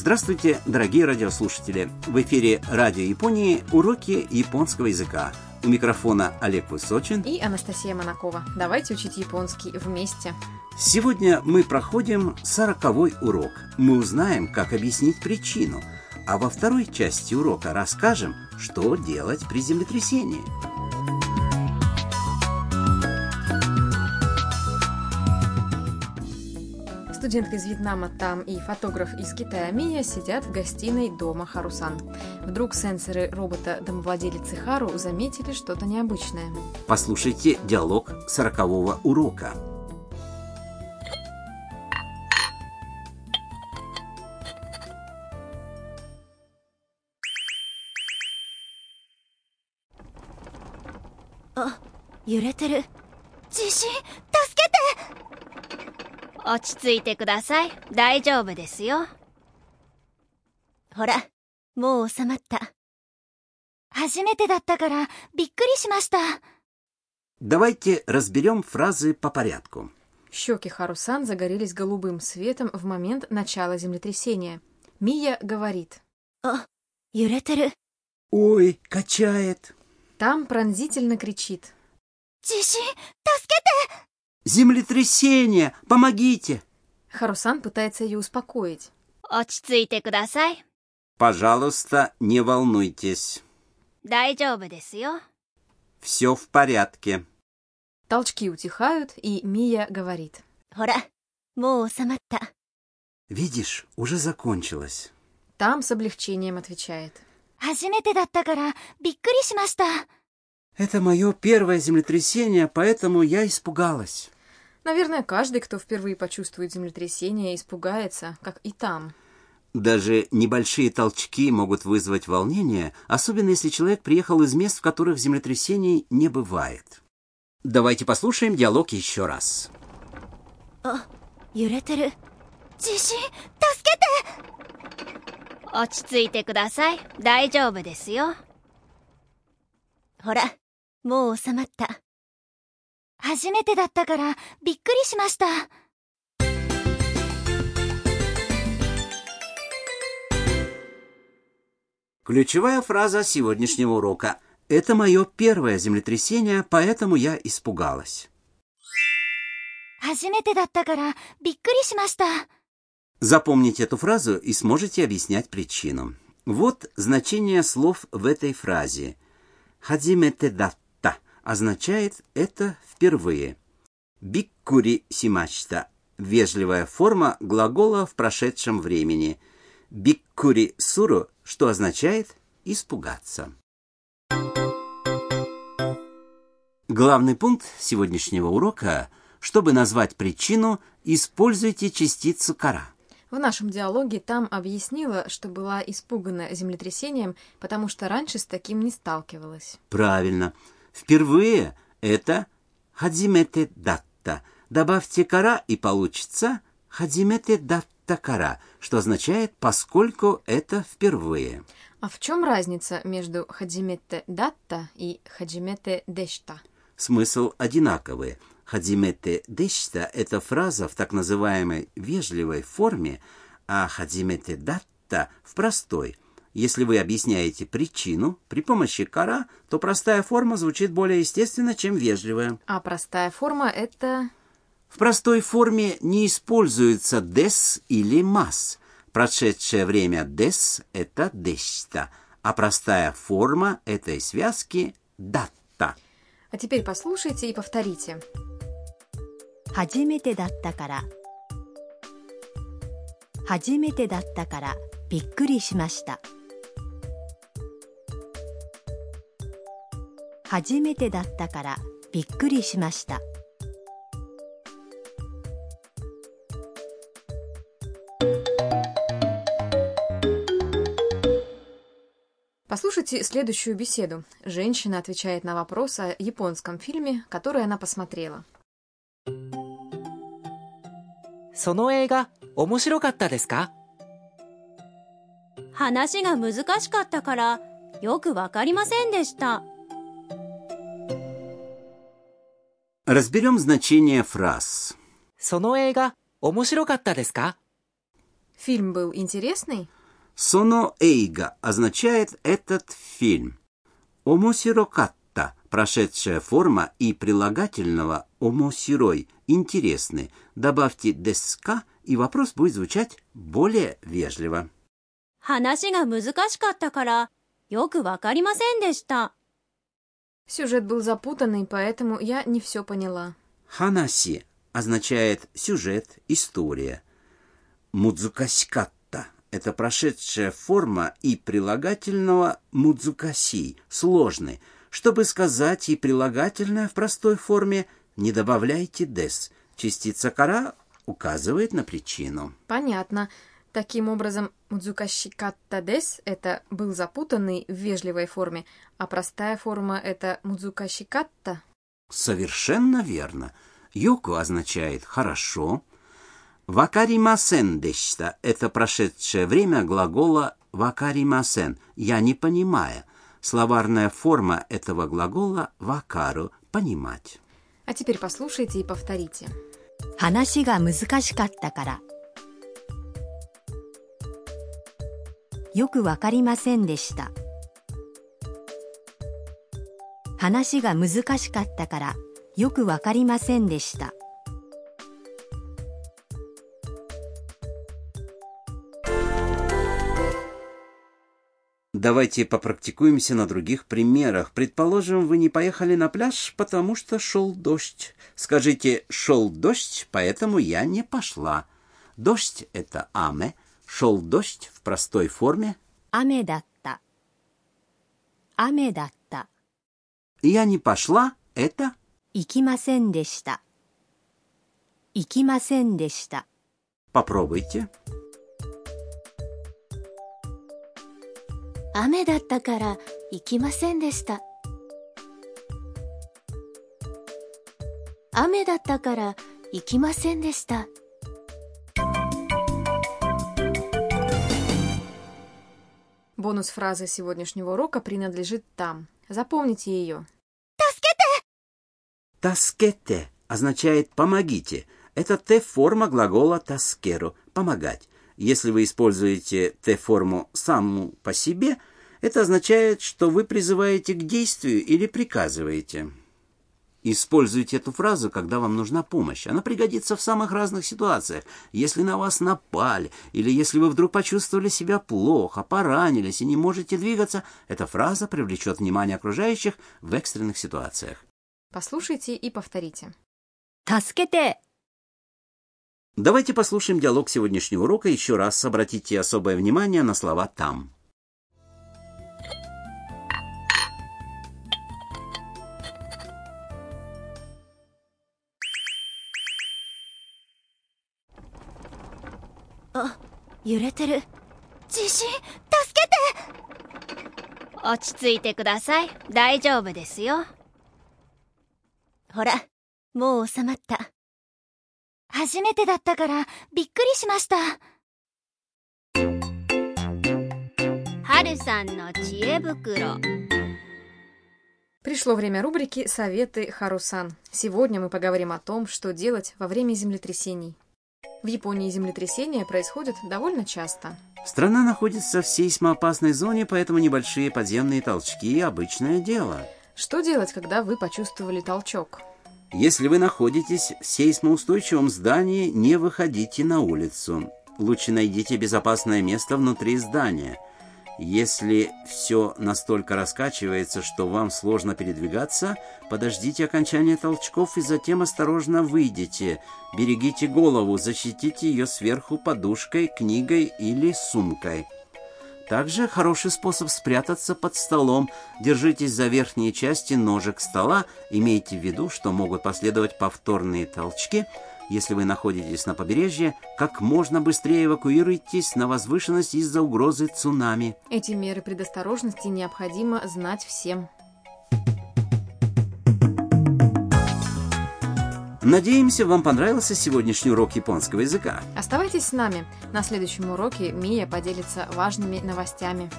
Здравствуйте, дорогие радиослушатели! В эфире Радио Японии уроки японского языка. У микрофона Олег Высочин и Анастасия Монакова. Давайте учить японский вместе. Сегодня мы проходим сороковой урок. Мы узнаем, как объяснить причину. А во второй части урока расскажем, что делать при землетрясении. Студентка из Вьетнама там и фотограф из Китая Мия сидят в гостиной дома Харусан. Вдруг сенсоры робота-домовладелицы Хару заметили что-то необычное. Послушайте диалог сорокового урока. 揺れてる地震助けて 落ち着いてください大丈夫ですよほらもう収まった初めてだったからびっくりしました Давайте разберем фразы по порядку. Щеки Харусан загорелись голубым светом в момент начала землетрясения. Мия говорит. あ揺れてる Ой, качает. Там пронзительно кричит. 地震助けて Землетрясение! Помогите!» Харусан пытается ее успокоить. «Очцуйте кудасай!» «Пожалуйста, не волнуйтесь!» «Дайджоба десю!» «Все в порядке!» Толчки утихают, и Мия говорит. «Хора, моу саматта!» «Видишь, уже закончилось!» Там с облегчением отвечает. «Хажимете! Это мое первое землетрясение, поэтому я испугалась. Наверное, каждый, кто впервые почувствует землетрясение, испугается, как и там. Даже небольшие толчки могут вызвать волнение, особенно если человек приехал из мест, в которых землетрясений не бывает. Давайте послушаем диалог еще раз. あ揺れてる地震助けて落ち着いてください大丈夫ですよほら もう収まった初めてだったからびっくりしました Ключевая фраза сегодняшнего урока. Это мое первое землетрясение, поэтому я испугалась. 初めてだったからびっくりしました Запомните эту фразу и сможете объяснять причину. Вот значение слов в этой фразе. «Хадимете датта» означает «это впервые». «Биккури симачта» – вежливая форма глагола в прошедшем времени. «Биккури суру», что означает «испугаться». Главный пункт сегодняшнего урока – чтобы назвать причину, используйте частицу «кара». В нашем диалоге там объяснила, что была испугана землетрясением, потому что раньше с таким не сталкивалась. Правильно. Впервые это хадимете датта. Добавьте кара и получится хадимете датта кара, что означает «поскольку это впервые». А в чем разница между хаджимете датта и хаджимете дешта? Смысл одинаковый. Хадимете дешта – это фраза в так называемой вежливой форме, а хадимете датта – в простой. Если вы объясняете причину при помощи кара, то простая форма звучит более естественно, чем вежливая. А простая форма — это... В простой форме не используется des или mas. Прошедшее время des – это дешта, а простая форма этой связки – датта. А теперь послушайте и повторите. 初めてだったから初めてだったからびっくりしました 初めてだったからびっくりしました Послушайте следующую беседу. Женщина отвечает на вопрос о японском фильме, который она посмотрела. その映画面白かったですか話が難しかったからよくわかりませんでした Разберем значение фраз. その映画面白かったですか Фильм был интересный? Соно эйга означает «этот фильм». Омосирокатта – прошедшая форма и прилагательного омосирой – интересный. Добавьте деска, и вопрос будет звучать более вежливо. 話が難しかったから、よくわかりませんでした。 Сюжет был запутанный, поэтому я не все поняла. Ханаси означает сюжет, история. Мудзукасикатта – это прошедшая форма и прилагательного мудзукаси, сложный. Чтобы сказать и прилагательное в простой форме, не добавляйте дес. Частица кара указывает на причину. Понятно. Таким образом, мудзукашикатта дес – это был запутанный в вежливой форме, а простая форма – это мудзукашикатта. Совершенно верно. Йоко означает «хорошо». Вакаримасен дешта – это прошедшее время глагола вакаримасен – «я не понимаю». Словарная форма этого глагола вакару – «понимать». А теперь послушайте и повторите. 話が難しかったから。 よくわかりませんでした。話が難しかったから、よくわかりませんでした。 Давайте попрактикуемся на других примерах. Предположим, вы не поехали на пляж, потому что шел дождь. Скажите «шел дождь, поэтому я не пошла». Дождь – это аме, шел дождь в простой форме 雨だった。雨だった。 «я не пошла» – это 行きませんでした。行きませんでした。 попробуйте. 雨だったから行きませんでした。雨だったから行きませんでした。 Бонус фразы сегодняшнего урока принадлежит там. Запомните ее. Таскете означает «помогите». Это Т-форма глагола таскеру – «помогать». Если вы используете Т-форму саму по себе, это означает, что вы призываете к действию или приказываете. Используйте эту фразу, когда вам нужна помощь. Она пригодится в самых разных ситуациях. Если на вас напали, или если вы вдруг почувствовали себя плохо, поранились и не можете двигаться, эта фраза привлечет внимание окружающих в экстренных ситуациях. Послушайте и повторите. «Таскете!» Давайте послушаем диалог сегодняшнего урока еще раз. Обратите особое внимание на слова «там». 揺れてる。地震、助けて落ち着いてください。大丈夫ですよ。ほら、もう収まった。初めてだったから、びっくりしました。はるさんの知恵袋。 Пришло время рубрики «Советы Харусан». Сегодня мы поговорим о том, что делать во время землетрясений. В Японии землетрясения происходят довольно часто. Страна находится в сейсмоопасной зоне, поэтому небольшие подземные толчки – обычное дело. Что делать, когда вы почувствовали толчок? Если вы находитесь в сейсмоустойчивом здании, не выходите на улицу. Лучше найдите безопасное место внутри здания. Если все настолько раскачивается, что вам сложно передвигаться, подождите окончания толчков и затем осторожно выйдите. Берегите голову, защитите ее сверху подушкой, книгой или сумкой. Также хороший способ спрятаться под столом. Держитесь за верхние части ножек стола. Имейте в виду, что могут последовать повторные толчки. Если вы находитесь на побережье, как можно быстрее эвакуируйтесь на возвышенность из-за угрозы цунами. Эти меры предосторожности необходимо знать всем. Надеемся, вам понравился сегодняшний урок японского языка. Оставайтесь с нами. На следующем уроке Мия поделится важными новостями.